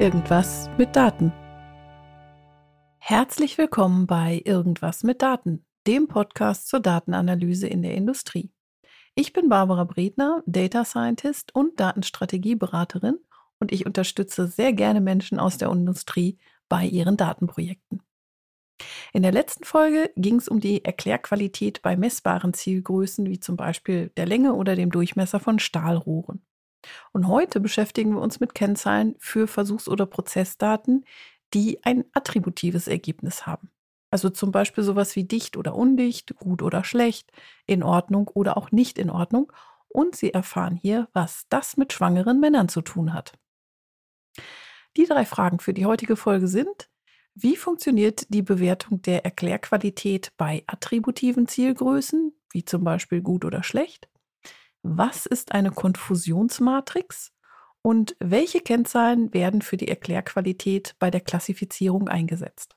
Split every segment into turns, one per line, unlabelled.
Irgendwas mit Daten. Herzlich willkommen bei Irgendwas mit Daten, dem Podcast zur Datenanalyse in der Industrie. Ich bin Barbara Bredner, Data Scientist und Datenstrategieberaterin und ich unterstütze sehr gerne Menschen aus der Industrie bei ihren Datenprojekten. In der letzten Folge ging es um die Erklärqualität bei messbaren Zielgrößen wie zum Beispiel der Länge oder dem Durchmesser von Stahlrohren. Und heute beschäftigen wir uns mit Kennzahlen für Versuchs- oder Prozessdaten, die ein attributives Ergebnis haben. Also zum Beispiel sowas wie dicht oder undicht, gut oder schlecht, in Ordnung oder auch nicht in Ordnung. Und Sie erfahren hier, was das mit schwangeren Männern zu tun hat. Die drei Fragen für die heutige Folge sind, wie funktioniert die Bewertung der Erklärqualität bei attributiven Zielgrößen, wie zum Beispiel gut oder schlecht? Was ist eine Konfusionsmatrix? Und welche Kennzahlen werden für die Erklärqualität bei der Klassifizierung eingesetzt?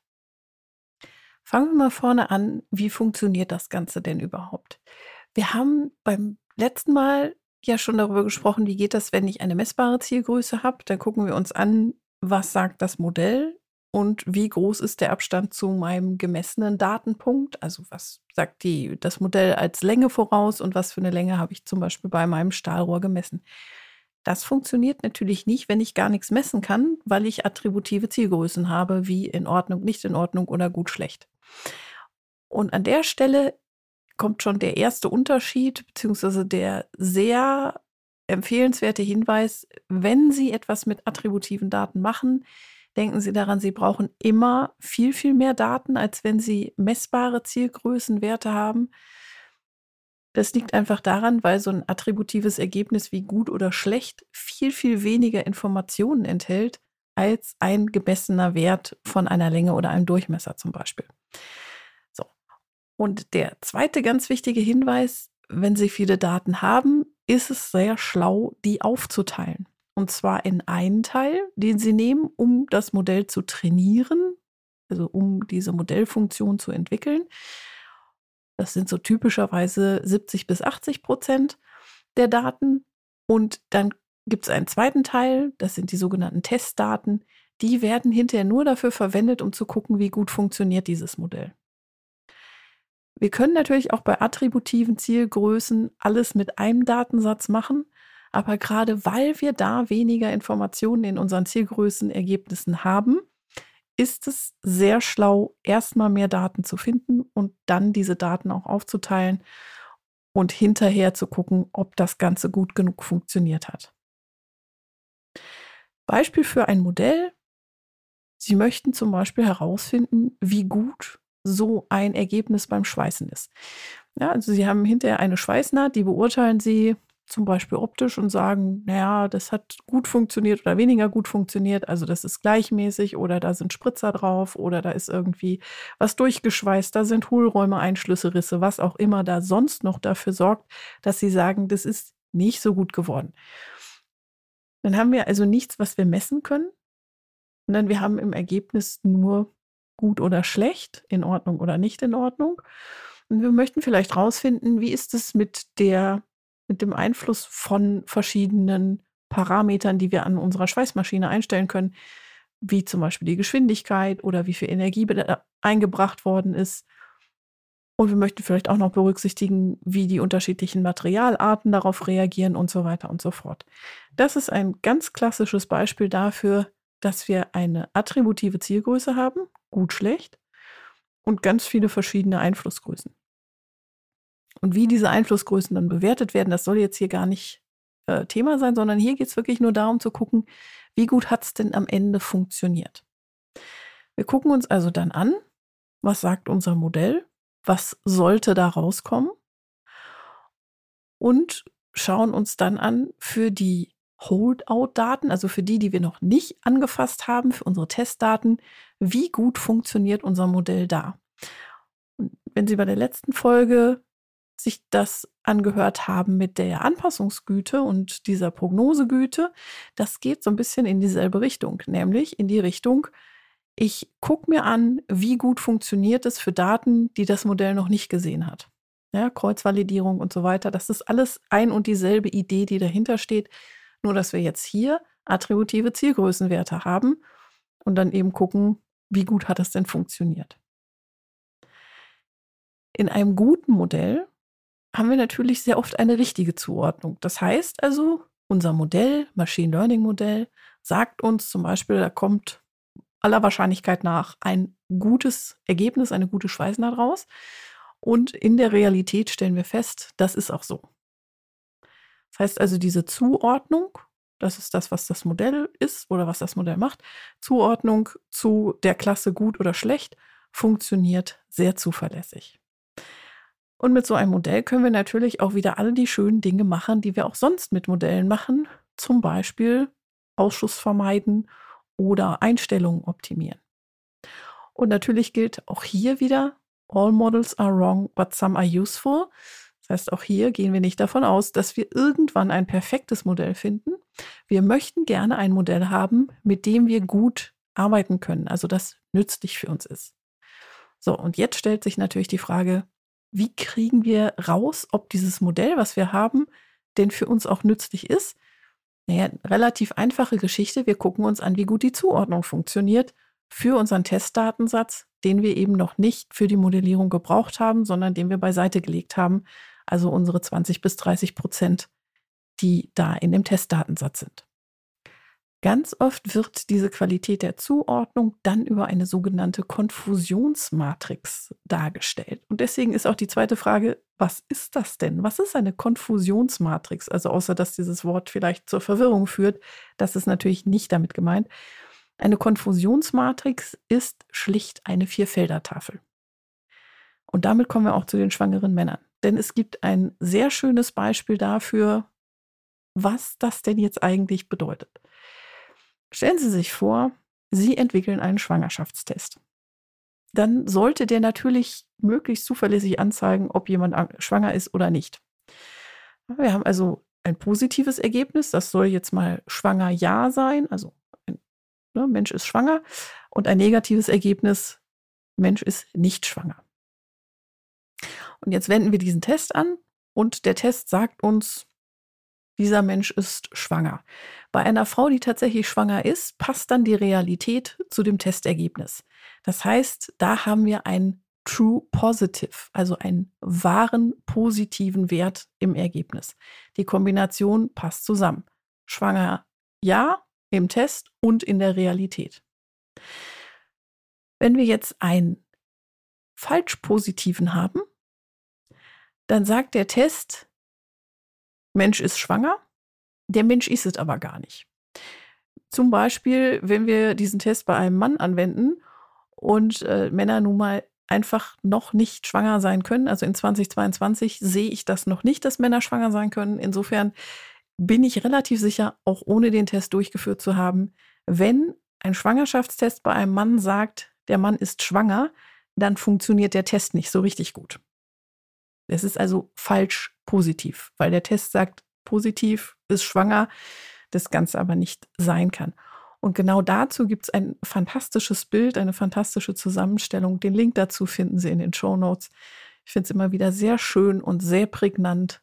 Fangen wir mal vorne an, wie funktioniert das Ganze denn überhaupt? Wir haben beim letzten Mal ja schon darüber gesprochen, wie geht das, wenn ich eine messbare Zielgröße habe. Dann gucken wir uns an, was sagt das Modell und wie groß ist der Abstand zu meinem gemessenen Datenpunkt? Also was sagt die, das Modell als Länge voraus und was für eine Länge habe ich zum Beispiel bei meinem Stahlrohr gemessen? Das funktioniert natürlich nicht, wenn ich gar nichts messen kann, weil ich attributive Zielgrößen habe, wie in Ordnung, nicht in Ordnung oder gut, schlecht. Und an der Stelle kommt schon der erste Unterschied, beziehungsweise der sehr empfehlenswerte Hinweis, wenn Sie etwas mit attributiven Daten machen, denken Sie daran, Sie brauchen immer viel, viel mehr Daten, als wenn Sie messbare Zielgrößenwerte haben. Das liegt einfach daran, weil so ein attributives Ergebnis wie gut oder schlecht viel, viel weniger Informationen enthält als ein gemessener Wert von einer Länge oder einem Durchmesser zum Beispiel. So. Und der zweite ganz wichtige Hinweis, wenn Sie viele Daten haben, ist es sehr schlau, die aufzuteilen. Und zwar in einen Teil, den Sie nehmen, um das Modell zu trainieren, also um diese Modellfunktion zu entwickeln. Das sind so typischerweise 70 bis 80 Prozent der Daten. Und dann gibt es einen zweiten Teil, das sind die sogenannten Testdaten. Die werden hinterher nur dafür verwendet, um zu gucken, wie gut funktioniert dieses Modell. Wir können natürlich auch bei attributiven Zielgrößen alles mit einem Datensatz machen. Aber gerade weil wir da weniger Informationen in unseren Zielgrößenergebnissen haben, ist es sehr schlau, erstmal mehr Daten zu finden und dann diese Daten auch aufzuteilen und hinterher zu gucken, ob das Ganze gut genug funktioniert hat. Beispiel für ein Modell. Sie möchten zum Beispiel herausfinden, wie gut so ein Ergebnis beim Schweißen ist. Ja, also Sie haben hinterher eine Schweißnaht, die beurteilen Sie zum Beispiel optisch und sagen, naja, das hat gut funktioniert oder weniger gut funktioniert, also das ist gleichmäßig oder da sind Spritzer drauf oder da ist irgendwie was durchgeschweißt, da sind Hohlräume, Einschlüsse, Risse, was auch immer da sonst noch dafür sorgt, dass sie sagen, das ist nicht so gut geworden. Dann haben wir also nichts, was wir messen können, sondern wir haben im Ergebnis nur gut oder schlecht, in Ordnung oder nicht in Ordnung. Und wir möchten vielleicht rausfinden, wie ist es mit der mit dem Einfluss von verschiedenen Parametern, die wir an unserer Schweißmaschine einstellen können, wie zum Beispiel die Geschwindigkeit oder wie viel Energie eingebracht worden ist. Und wir möchten vielleicht auch noch berücksichtigen, wie die unterschiedlichen Materialarten darauf reagieren und so weiter und so fort. Das ist ein ganz klassisches Beispiel dafür, dass wir eine attributive Zielgröße haben, gut, schlecht, und ganz viele verschiedene Einflussgrößen. Und wie diese Einflussgrößen dann bewertet werden, das soll jetzt hier gar nicht äh, Thema sein, sondern hier geht es wirklich nur darum zu gucken, wie gut hat es denn am Ende funktioniert. Wir gucken uns also dann an, was sagt unser Modell, was sollte da rauskommen und schauen uns dann an für die Holdout-Daten, also für die, die wir noch nicht angefasst haben, für unsere Testdaten, wie gut funktioniert unser Modell da. Und wenn Sie bei der letzten Folge sich das angehört haben mit der Anpassungsgüte und dieser Prognosegüte, das geht so ein bisschen in dieselbe Richtung, nämlich in die Richtung, ich gucke mir an, wie gut funktioniert es für Daten, die das Modell noch nicht gesehen hat. Ja, Kreuzvalidierung und so weiter, das ist alles ein und dieselbe Idee, die dahinter steht, nur dass wir jetzt hier attributive Zielgrößenwerte haben und dann eben gucken, wie gut hat es denn funktioniert. In einem guten Modell haben wir natürlich sehr oft eine richtige Zuordnung. Das heißt also, unser Modell, Machine Learning Modell, sagt uns zum Beispiel, da kommt aller Wahrscheinlichkeit nach ein gutes Ergebnis, eine gute Schweißnaht raus. Und in der Realität stellen wir fest, das ist auch so. Das heißt also, diese Zuordnung, das ist das, was das Modell ist oder was das Modell macht, Zuordnung zu der Klasse gut oder schlecht, funktioniert sehr zuverlässig. Und mit so einem Modell können wir natürlich auch wieder alle die schönen Dinge machen, die wir auch sonst mit Modellen machen, zum Beispiel Ausschuss vermeiden oder Einstellungen optimieren. Und natürlich gilt auch hier wieder, all models are wrong, but some are useful. Das heißt, auch hier gehen wir nicht davon aus, dass wir irgendwann ein perfektes Modell finden. Wir möchten gerne ein Modell haben, mit dem wir gut arbeiten können, also das nützlich für uns ist. So, und jetzt stellt sich natürlich die Frage, wie kriegen wir raus, ob dieses Modell, was wir haben, denn für uns auch nützlich ist? Naja, relativ einfache Geschichte. Wir gucken uns an, wie gut die Zuordnung funktioniert für unseren Testdatensatz, den wir eben noch nicht für die Modellierung gebraucht haben, sondern den wir beiseite gelegt haben. Also unsere 20 bis 30 Prozent, die da in dem Testdatensatz sind. Ganz oft wird diese Qualität der Zuordnung dann über eine sogenannte Konfusionsmatrix dargestellt. Und deswegen ist auch die zweite Frage, was ist das denn? Was ist eine Konfusionsmatrix? Also außer dass dieses Wort vielleicht zur Verwirrung führt, das ist natürlich nicht damit gemeint. Eine Konfusionsmatrix ist schlicht eine Vierfeldertafel. Und damit kommen wir auch zu den schwangeren Männern. Denn es gibt ein sehr schönes Beispiel dafür, was das denn jetzt eigentlich bedeutet. Stellen Sie sich vor, Sie entwickeln einen Schwangerschaftstest. Dann sollte der natürlich möglichst zuverlässig anzeigen, ob jemand schwanger ist oder nicht. Wir haben also ein positives Ergebnis, das soll jetzt mal schwanger ja sein, also ein ne, Mensch ist schwanger, und ein negatives Ergebnis, Mensch ist nicht schwanger. Und jetzt wenden wir diesen Test an und der Test sagt uns, dieser Mensch ist schwanger. Bei einer Frau, die tatsächlich schwanger ist, passt dann die Realität zu dem Testergebnis. Das heißt, da haben wir ein True Positive, also einen wahren positiven Wert im Ergebnis. Die Kombination passt zusammen. Schwanger ja im Test und in der Realität. Wenn wir jetzt einen falsch positiven haben, dann sagt der Test, Mensch ist schwanger, der Mensch ist es aber gar nicht. Zum Beispiel, wenn wir diesen Test bei einem Mann anwenden und äh, Männer nun mal einfach noch nicht schwanger sein können. Also in 2022 sehe ich das noch nicht, dass Männer schwanger sein können. Insofern bin ich relativ sicher, auch ohne den Test durchgeführt zu haben, wenn ein Schwangerschaftstest bei einem Mann sagt, der Mann ist schwanger, dann funktioniert der Test nicht so richtig gut. Es ist also falsch positiv, weil der Test sagt, positiv ist schwanger, das Ganze aber nicht sein kann. Und genau dazu gibt es ein fantastisches Bild, eine fantastische Zusammenstellung. Den Link dazu finden Sie in den Show Notes. Ich finde es immer wieder sehr schön und sehr prägnant,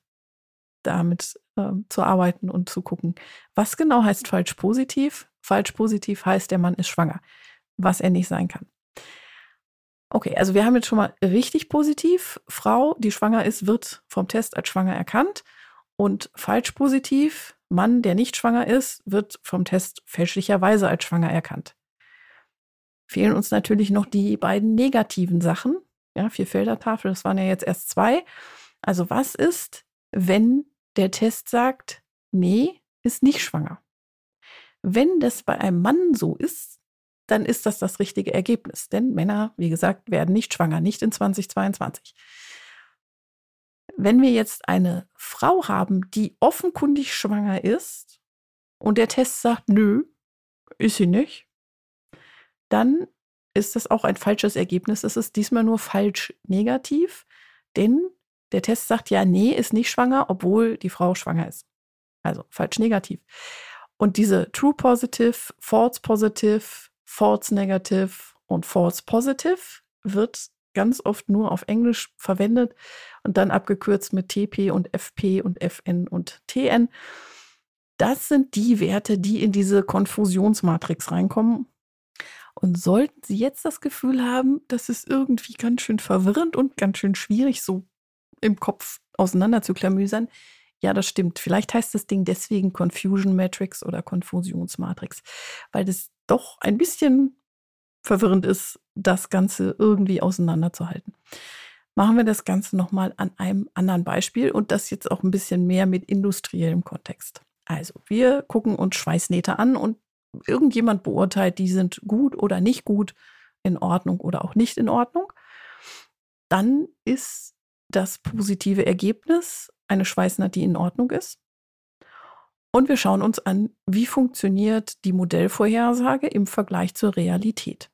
damit äh, zu arbeiten und zu gucken, was genau heißt falsch positiv. Falsch positiv heißt, der Mann ist schwanger, was er nicht sein kann. Okay, also wir haben jetzt schon mal richtig positiv. Frau, die schwanger ist, wird vom Test als schwanger erkannt. Und falsch positiv, Mann, der nicht schwanger ist, wird vom Test fälschlicherweise als schwanger erkannt. Fehlen uns natürlich noch die beiden negativen Sachen. Ja, vier Feldertafel, das waren ja jetzt erst zwei. Also was ist, wenn der Test sagt, nee, ist nicht schwanger? Wenn das bei einem Mann so ist, dann ist das das richtige Ergebnis. Denn Männer, wie gesagt, werden nicht schwanger, nicht in 2022 wenn wir jetzt eine Frau haben, die offenkundig schwanger ist und der Test sagt, nö, ist sie nicht, dann ist das auch ein falsches Ergebnis. Es ist diesmal nur falsch negativ, denn der Test sagt ja, nee, ist nicht schwanger, obwohl die Frau schwanger ist. Also falsch negativ. Und diese True Positive, False Positive, False Negative und False Positive wird ganz oft nur auf Englisch verwendet und dann abgekürzt mit TP und FP und FN und TN. Das sind die Werte, die in diese Konfusionsmatrix reinkommen. Und sollten Sie jetzt das Gefühl haben, das ist irgendwie ganz schön verwirrend und ganz schön schwierig, so im Kopf auseinander zu ja, das stimmt. Vielleicht heißt das Ding deswegen Confusion Matrix oder Konfusionsmatrix, weil das doch ein bisschen verwirrend ist, das Ganze irgendwie auseinanderzuhalten. Machen wir das Ganze nochmal an einem anderen Beispiel und das jetzt auch ein bisschen mehr mit industriellem Kontext. Also, wir gucken uns Schweißnähte an und irgendjemand beurteilt, die sind gut oder nicht gut, in Ordnung oder auch nicht in Ordnung. Dann ist das positive Ergebnis eine Schweißnaht, die in Ordnung ist. Und wir schauen uns an, wie funktioniert die Modellvorhersage im Vergleich zur Realität.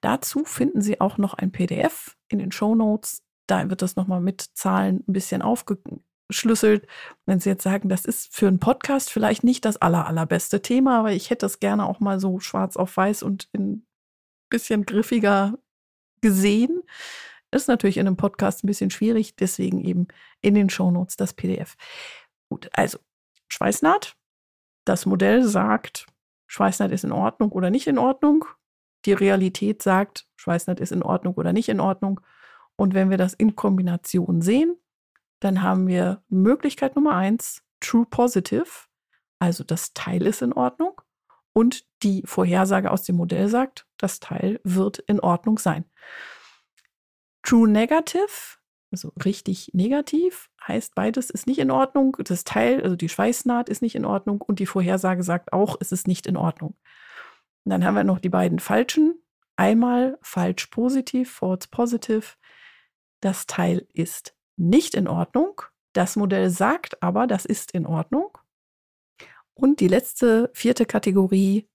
Dazu finden Sie auch noch ein PDF in den Show Notes. Da wird das nochmal mit Zahlen ein bisschen aufgeschlüsselt. Wenn Sie jetzt sagen, das ist für einen Podcast vielleicht nicht das aller, allerbeste Thema, aber ich hätte das gerne auch mal so schwarz auf weiß und ein bisschen griffiger gesehen, ist natürlich in einem Podcast ein bisschen schwierig, deswegen eben in den Shownotes das PDF. Gut, also Schweißnaht. Das Modell sagt, Schweißnaht ist in Ordnung oder nicht in Ordnung. Die Realität sagt, Schweißnaht ist in Ordnung oder nicht in Ordnung. Und wenn wir das in Kombination sehen, dann haben wir Möglichkeit Nummer eins, True Positive, also das Teil ist in Ordnung. Und die Vorhersage aus dem Modell sagt, das Teil wird in Ordnung sein. True Negative, also richtig negativ, heißt beides ist nicht in Ordnung. Das Teil, also die Schweißnaht ist nicht in Ordnung und die Vorhersage sagt auch, es ist nicht in Ordnung. Und dann haben wir noch die beiden falschen. Einmal falsch positiv, false positive. Das Teil ist nicht in Ordnung. Das Modell sagt aber, das ist in Ordnung. Und die letzte, vierte Kategorie,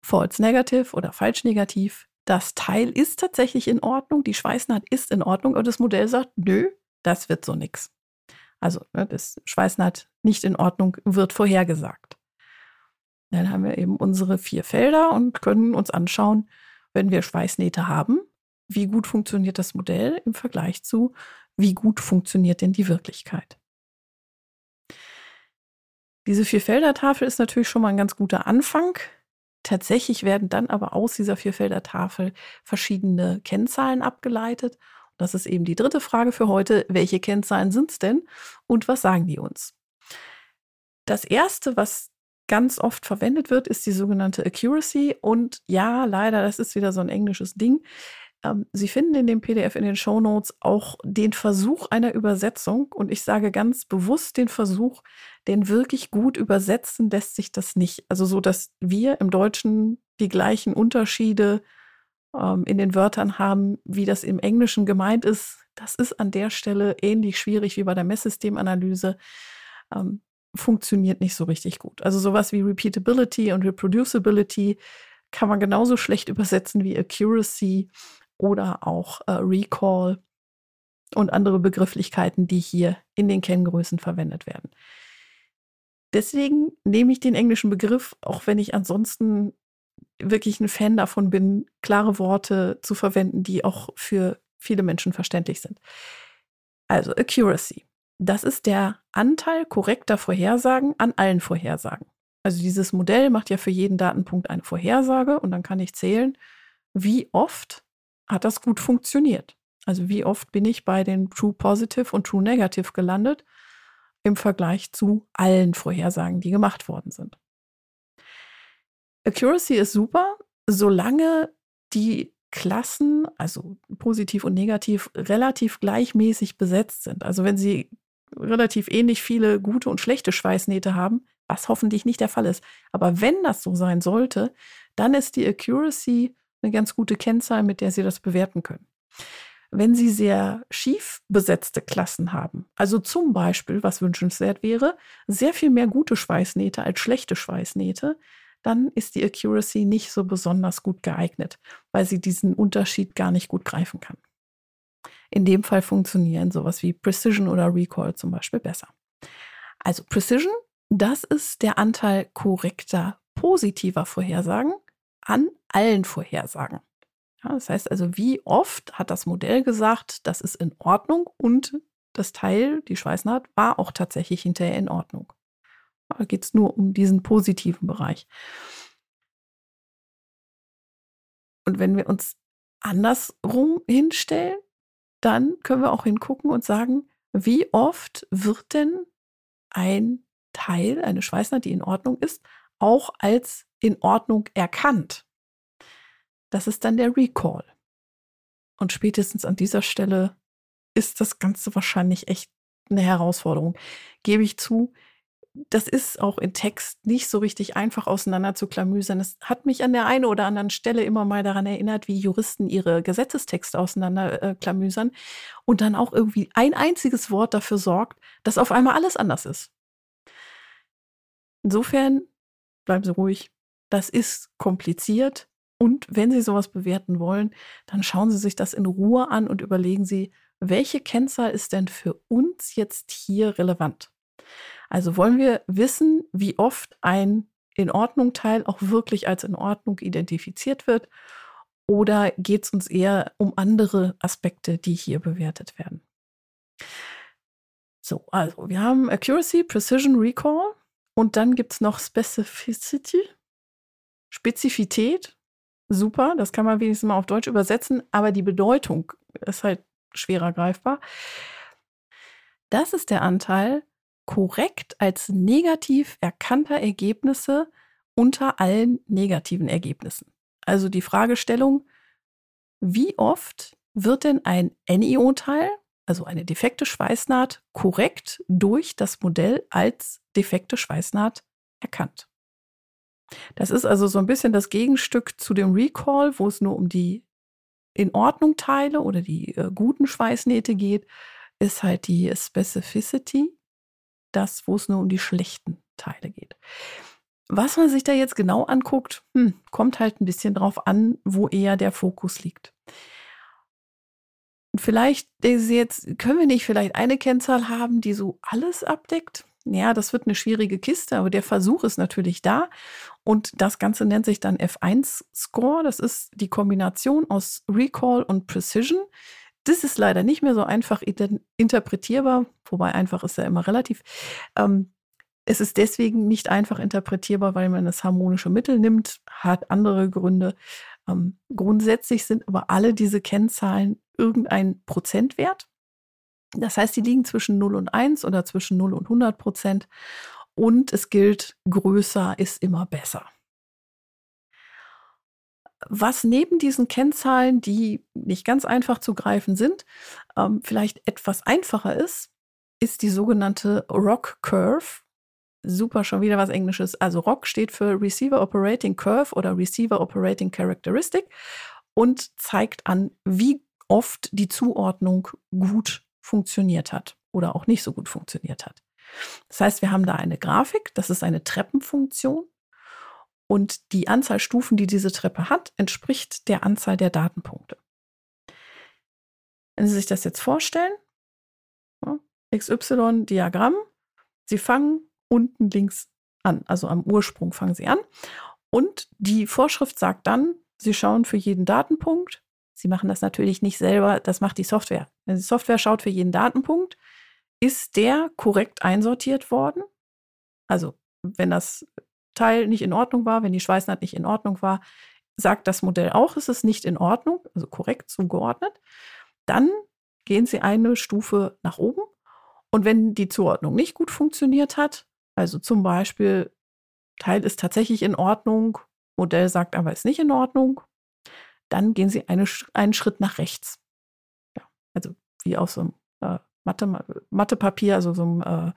false negative oder falsch negativ. Das Teil ist tatsächlich in Ordnung, die Schweißnaht ist in Ordnung, aber das Modell sagt, nö, das wird so nichts. Also ne, das Schweißnaht nicht in Ordnung wird vorhergesagt. Dann haben wir eben unsere vier Felder und können uns anschauen, wenn wir Schweißnähte haben, wie gut funktioniert das Modell im Vergleich zu, wie gut funktioniert denn die Wirklichkeit. Diese Vier-Felder-Tafel ist natürlich schon mal ein ganz guter Anfang. Tatsächlich werden dann aber aus dieser Vierfelder-Tafel verschiedene Kennzahlen abgeleitet. Das ist eben die dritte Frage für heute. Welche Kennzahlen sind es denn und was sagen die uns? Das erste, was ganz oft verwendet wird, ist die sogenannte Accuracy. Und ja, leider, das ist wieder so ein englisches Ding. Ähm, Sie finden in dem PDF in den Show Notes auch den Versuch einer Übersetzung. Und ich sage ganz bewusst den Versuch, denn wirklich gut übersetzen lässt sich das nicht. Also so, dass wir im Deutschen die gleichen Unterschiede ähm, in den Wörtern haben, wie das im Englischen gemeint ist. Das ist an der Stelle ähnlich schwierig wie bei der Messsystemanalyse. Ähm, funktioniert nicht so richtig gut. Also sowas wie Repeatability und Reproducibility kann man genauso schlecht übersetzen wie Accuracy oder auch äh, Recall und andere Begrifflichkeiten, die hier in den Kenngrößen verwendet werden. Deswegen nehme ich den englischen Begriff, auch wenn ich ansonsten wirklich ein Fan davon bin, klare Worte zu verwenden, die auch für viele Menschen verständlich sind. Also Accuracy. Das ist der Anteil korrekter Vorhersagen an allen Vorhersagen. Also dieses Modell macht ja für jeden Datenpunkt eine Vorhersage und dann kann ich zählen, wie oft hat das gut funktioniert. Also wie oft bin ich bei den True Positive und True Negative gelandet im Vergleich zu allen Vorhersagen, die gemacht worden sind. Accuracy ist super, solange die Klassen, also positiv und negativ, relativ gleichmäßig besetzt sind. Also wenn Sie relativ ähnlich viele gute und schlechte Schweißnähte haben, was hoffentlich nicht der Fall ist. Aber wenn das so sein sollte, dann ist die Accuracy eine ganz gute Kennzahl, mit der Sie das bewerten können. Wenn Sie sehr schief besetzte Klassen haben, also zum Beispiel, was wünschenswert wäre, sehr viel mehr gute Schweißnähte als schlechte Schweißnähte, dann ist die Accuracy nicht so besonders gut geeignet, weil sie diesen Unterschied gar nicht gut greifen kann. In dem Fall funktionieren sowas wie Precision oder Recall zum Beispiel besser. Also Precision, das ist der Anteil korrekter positiver Vorhersagen an allen Vorhersagen. Ja, das heißt also, wie oft hat das Modell gesagt, das ist in Ordnung und das Teil, die Schweißnaht, war auch tatsächlich hinterher in Ordnung. Da geht es nur um diesen positiven Bereich. Und wenn wir uns andersrum hinstellen, dann können wir auch hingucken und sagen, wie oft wird denn ein Teil, eine Schweißnaht, die in Ordnung ist, auch als in Ordnung erkannt. Das ist dann der Recall. Und spätestens an dieser Stelle ist das Ganze wahrscheinlich echt eine Herausforderung. Gebe ich zu, das ist auch in Text nicht so richtig einfach auseinander zu klamüsern. Es hat mich an der einen oder anderen Stelle immer mal daran erinnert, wie Juristen ihre Gesetzestexte auseinander äh, klamüsern und dann auch irgendwie ein einziges Wort dafür sorgt, dass auf einmal alles anders ist. Insofern bleiben Sie ruhig. Das ist kompliziert. Und wenn Sie sowas bewerten wollen, dann schauen Sie sich das in Ruhe an und überlegen Sie, welche Kennzahl ist denn für uns jetzt hier relevant? Also wollen wir wissen, wie oft ein in Ordnung Teil auch wirklich als in Ordnung identifiziert wird? Oder geht es uns eher um andere Aspekte, die hier bewertet werden? So, also wir haben Accuracy, Precision, Recall und dann gibt es noch Specificity, Spezifität. Super, das kann man wenigstens mal auf Deutsch übersetzen, aber die Bedeutung ist halt schwerer greifbar. Das ist der Anteil korrekt als negativ erkannter Ergebnisse unter allen negativen Ergebnissen. Also die Fragestellung, wie oft wird denn ein NIO-Teil, also eine defekte Schweißnaht, korrekt durch das Modell als defekte Schweißnaht erkannt? Das ist also so ein bisschen das Gegenstück zu dem Recall, wo es nur um die in Ordnung Teile oder die äh, guten Schweißnähte geht, ist halt die Specificity, das, wo es nur um die schlechten Teile geht. Was man sich da jetzt genau anguckt, hm, kommt halt ein bisschen drauf an, wo eher der Fokus liegt. Vielleicht jetzt, können wir nicht vielleicht eine Kennzahl haben, die so alles abdeckt? Ja, das wird eine schwierige Kiste, aber der Versuch ist natürlich da. Und das Ganze nennt sich dann F1-Score. Das ist die Kombination aus Recall und Precision. Das ist leider nicht mehr so einfach interpretierbar, wobei einfach ist ja immer relativ. Ähm, es ist deswegen nicht einfach interpretierbar, weil man das harmonische Mittel nimmt, hat andere Gründe. Ähm, grundsätzlich sind aber alle diese Kennzahlen irgendein Prozentwert. Das heißt, die liegen zwischen 0 und 1 oder zwischen 0 und 100 Prozent. Und es gilt, größer ist immer besser. Was neben diesen Kennzahlen, die nicht ganz einfach zu greifen sind, ähm, vielleicht etwas einfacher ist, ist die sogenannte Rock Curve. Super, schon wieder was Englisches. Also ROC steht für Receiver Operating Curve oder Receiver Operating Characteristic und zeigt an, wie oft die Zuordnung gut funktioniert hat oder auch nicht so gut funktioniert hat. Das heißt, wir haben da eine Grafik, das ist eine Treppenfunktion und die Anzahl Stufen, die diese Treppe hat, entspricht der Anzahl der Datenpunkte. Wenn Sie sich das jetzt vorstellen, XY-Diagramm, Sie fangen unten links an, also am Ursprung fangen Sie an. Und die Vorschrift sagt dann, Sie schauen für jeden Datenpunkt. Sie machen das natürlich nicht selber, das macht die Software. Wenn die Software schaut für jeden Datenpunkt, ist der korrekt einsortiert worden? Also, wenn das Teil nicht in Ordnung war, wenn die Schweißnaht nicht in Ordnung war, sagt das Modell auch, es ist nicht in Ordnung, also korrekt zugeordnet. Dann gehen Sie eine Stufe nach oben. Und wenn die Zuordnung nicht gut funktioniert hat, also zum Beispiel Teil ist tatsächlich in Ordnung, Modell sagt aber ist nicht in Ordnung, dann gehen Sie eine, einen Schritt nach rechts. Ja, also wie auf so einem äh, Mathe, Mathepapier, also so einem äh,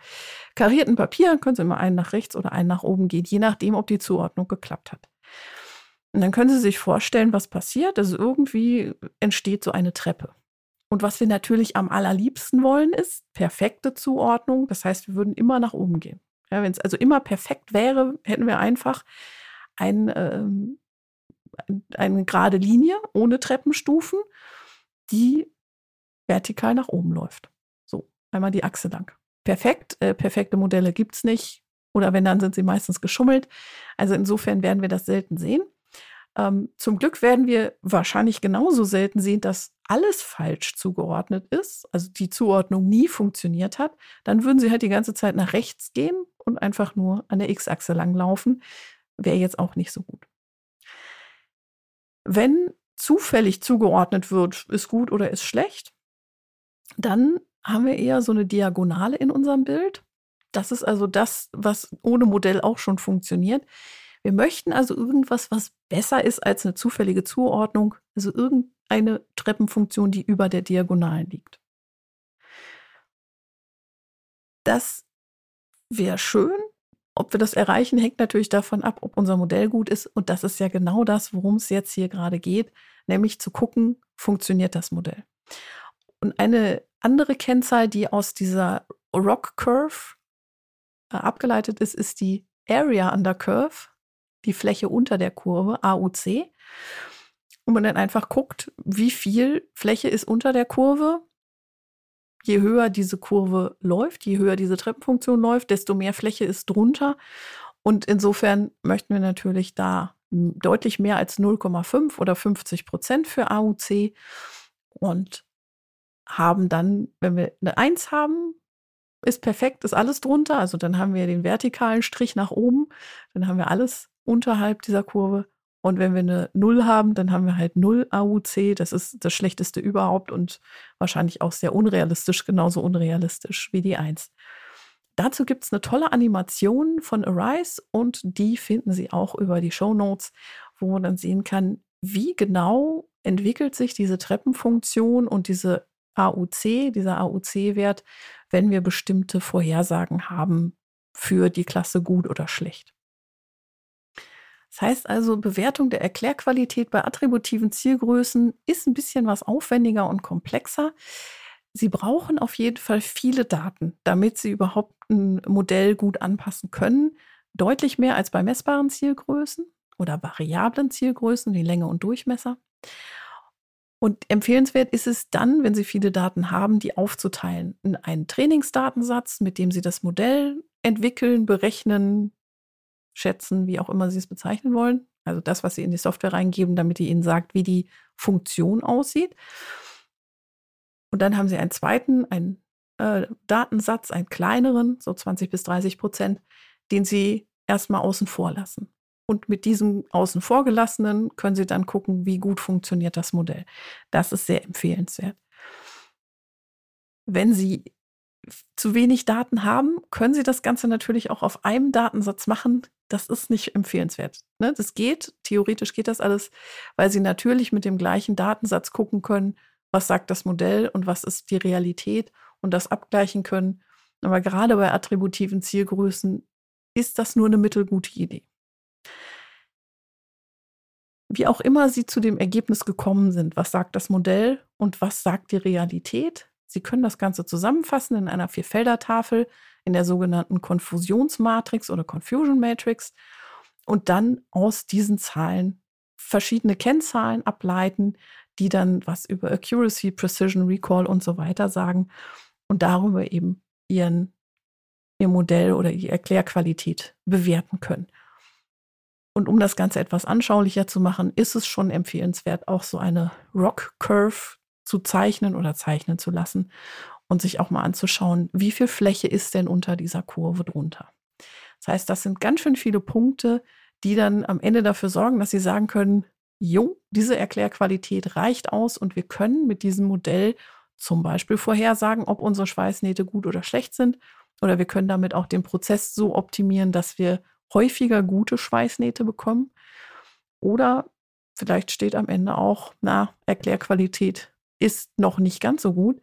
karierten Papier, können Sie immer einen nach rechts oder einen nach oben gehen, je nachdem, ob die Zuordnung geklappt hat. Und dann können Sie sich vorstellen, was passiert. Also irgendwie entsteht so eine Treppe. Und was wir natürlich am allerliebsten wollen, ist perfekte Zuordnung. Das heißt, wir würden immer nach oben gehen. Ja, Wenn es also immer perfekt wäre, hätten wir einfach ein, ähm, eine gerade Linie ohne Treppenstufen, die vertikal nach oben läuft einmal die Achse lang. Perfekt, äh, perfekte Modelle gibt es nicht. Oder wenn, dann sind sie meistens geschummelt. Also insofern werden wir das selten sehen. Ähm, zum Glück werden wir wahrscheinlich genauso selten sehen, dass alles falsch zugeordnet ist, also die Zuordnung nie funktioniert hat. Dann würden sie halt die ganze Zeit nach rechts gehen und einfach nur an der X-Achse langlaufen. Wäre jetzt auch nicht so gut. Wenn zufällig zugeordnet wird, ist gut oder ist schlecht, dann haben wir eher so eine Diagonale in unserem Bild. Das ist also das, was ohne Modell auch schon funktioniert. Wir möchten also irgendwas, was besser ist als eine zufällige Zuordnung, also irgendeine Treppenfunktion, die über der Diagonalen liegt. Das wäre schön. Ob wir das erreichen, hängt natürlich davon ab, ob unser Modell gut ist. Und das ist ja genau das, worum es jetzt hier gerade geht, nämlich zu gucken, funktioniert das Modell. Und eine andere Kennzahl, die aus dieser Rock Curve äh, abgeleitet ist, ist die Area under Curve, die Fläche unter der Kurve, AUC. Und man dann einfach guckt, wie viel Fläche ist unter der Kurve. Je höher diese Kurve läuft, je höher diese Treppenfunktion läuft, desto mehr Fläche ist drunter. Und insofern möchten wir natürlich da deutlich mehr als 0,5 oder 50 Prozent für AUC und haben dann, wenn wir eine 1 haben, ist perfekt, ist alles drunter. Also dann haben wir den vertikalen Strich nach oben, dann haben wir alles unterhalb dieser Kurve. Und wenn wir eine 0 haben, dann haben wir halt 0 AUC. Das ist das Schlechteste überhaupt und wahrscheinlich auch sehr unrealistisch, genauso unrealistisch wie die 1. Dazu gibt es eine tolle Animation von Arise und die finden Sie auch über die Show Notes, wo man dann sehen kann, wie genau entwickelt sich diese Treppenfunktion und diese AUC, dieser AUC-Wert, wenn wir bestimmte Vorhersagen haben für die Klasse gut oder schlecht. Das heißt also, Bewertung der Erklärqualität bei attributiven Zielgrößen ist ein bisschen was aufwendiger und komplexer. Sie brauchen auf jeden Fall viele Daten, damit Sie überhaupt ein Modell gut anpassen können. Deutlich mehr als bei messbaren Zielgrößen oder variablen Zielgrößen wie Länge und Durchmesser. Und empfehlenswert ist es dann, wenn Sie viele Daten haben, die aufzuteilen in einen Trainingsdatensatz, mit dem Sie das Modell entwickeln, berechnen, schätzen, wie auch immer Sie es bezeichnen wollen. Also das, was Sie in die Software reingeben, damit die Ihnen sagt, wie die Funktion aussieht. Und dann haben Sie einen zweiten, einen äh, Datensatz, einen kleineren, so 20 bis 30 Prozent, den Sie erstmal außen vor lassen. Und mit diesem außen vor gelassenen können Sie dann gucken, wie gut funktioniert das Modell. Das ist sehr empfehlenswert. Wenn Sie zu wenig Daten haben, können Sie das Ganze natürlich auch auf einem Datensatz machen. Das ist nicht empfehlenswert. Ne? Das geht, theoretisch geht das alles, weil Sie natürlich mit dem gleichen Datensatz gucken können, was sagt das Modell und was ist die Realität und das abgleichen können. Aber gerade bei attributiven Zielgrößen ist das nur eine mittelgute Idee. Wie auch immer Sie zu dem Ergebnis gekommen sind, was sagt das Modell und was sagt die Realität? Sie können das Ganze zusammenfassen in einer Vierfelder-Tafel in der sogenannten Konfusionsmatrix oder Confusion Matrix und dann aus diesen Zahlen verschiedene Kennzahlen ableiten, die dann was über Accuracy, Precision, Recall und so weiter sagen und darüber eben ihren, ihr Modell oder die Erklärqualität bewerten können. Und um das Ganze etwas anschaulicher zu machen, ist es schon empfehlenswert, auch so eine Rock Curve zu zeichnen oder zeichnen zu lassen und sich auch mal anzuschauen, wie viel Fläche ist denn unter dieser Kurve drunter. Das heißt, das sind ganz schön viele Punkte, die dann am Ende dafür sorgen, dass Sie sagen können, jo, diese Erklärqualität reicht aus und wir können mit diesem Modell zum Beispiel vorhersagen, ob unsere Schweißnähte gut oder schlecht sind. Oder wir können damit auch den Prozess so optimieren, dass wir häufiger gute Schweißnähte bekommen. Oder vielleicht steht am Ende auch, na, Erklärqualität ist noch nicht ganz so gut.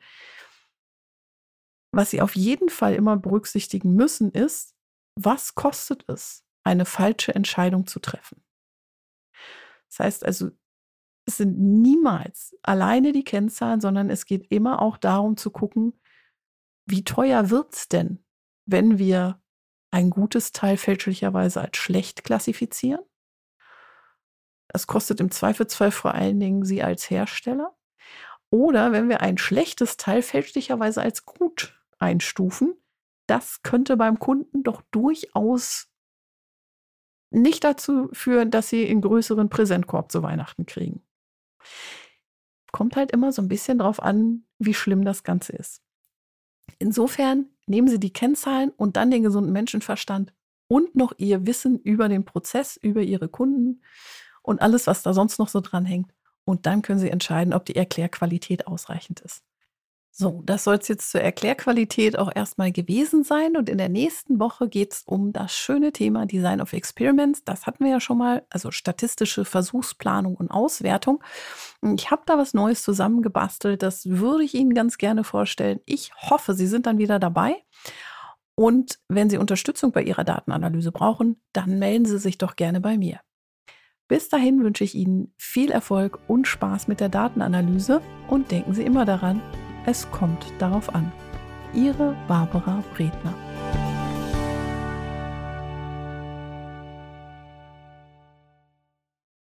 Was Sie auf jeden Fall immer berücksichtigen müssen, ist, was kostet es, eine falsche Entscheidung zu treffen? Das heißt also, es sind niemals alleine die Kennzahlen, sondern es geht immer auch darum zu gucken, wie teuer wird es denn, wenn wir ein gutes Teil fälschlicherweise als schlecht klassifizieren. Das kostet im Zweifelsfall vor allen Dingen Sie als Hersteller. Oder wenn wir ein schlechtes Teil fälschlicherweise als gut einstufen, das könnte beim Kunden doch durchaus nicht dazu führen, dass Sie einen größeren Präsentkorb zu Weihnachten kriegen. Kommt halt immer so ein bisschen drauf an, wie schlimm das Ganze ist. Insofern nehmen Sie die Kennzahlen und dann den gesunden Menschenverstand und noch Ihr Wissen über den Prozess, über Ihre Kunden und alles, was da sonst noch so dran hängt. Und dann können Sie entscheiden, ob die Erklärqualität ausreichend ist. So, das soll es jetzt zur Erklärqualität auch erstmal gewesen sein. Und in der nächsten Woche geht es um das schöne Thema Design of Experiments. Das hatten wir ja schon mal, also statistische Versuchsplanung und Auswertung. Ich habe da was Neues zusammengebastelt. Das würde ich Ihnen ganz gerne vorstellen. Ich hoffe, Sie sind dann wieder dabei. Und wenn Sie Unterstützung bei Ihrer Datenanalyse brauchen, dann melden Sie sich doch gerne bei mir. Bis dahin wünsche ich Ihnen viel Erfolg und Spaß mit der Datenanalyse und denken Sie immer daran, es kommt darauf an. Ihre Barbara Bredner.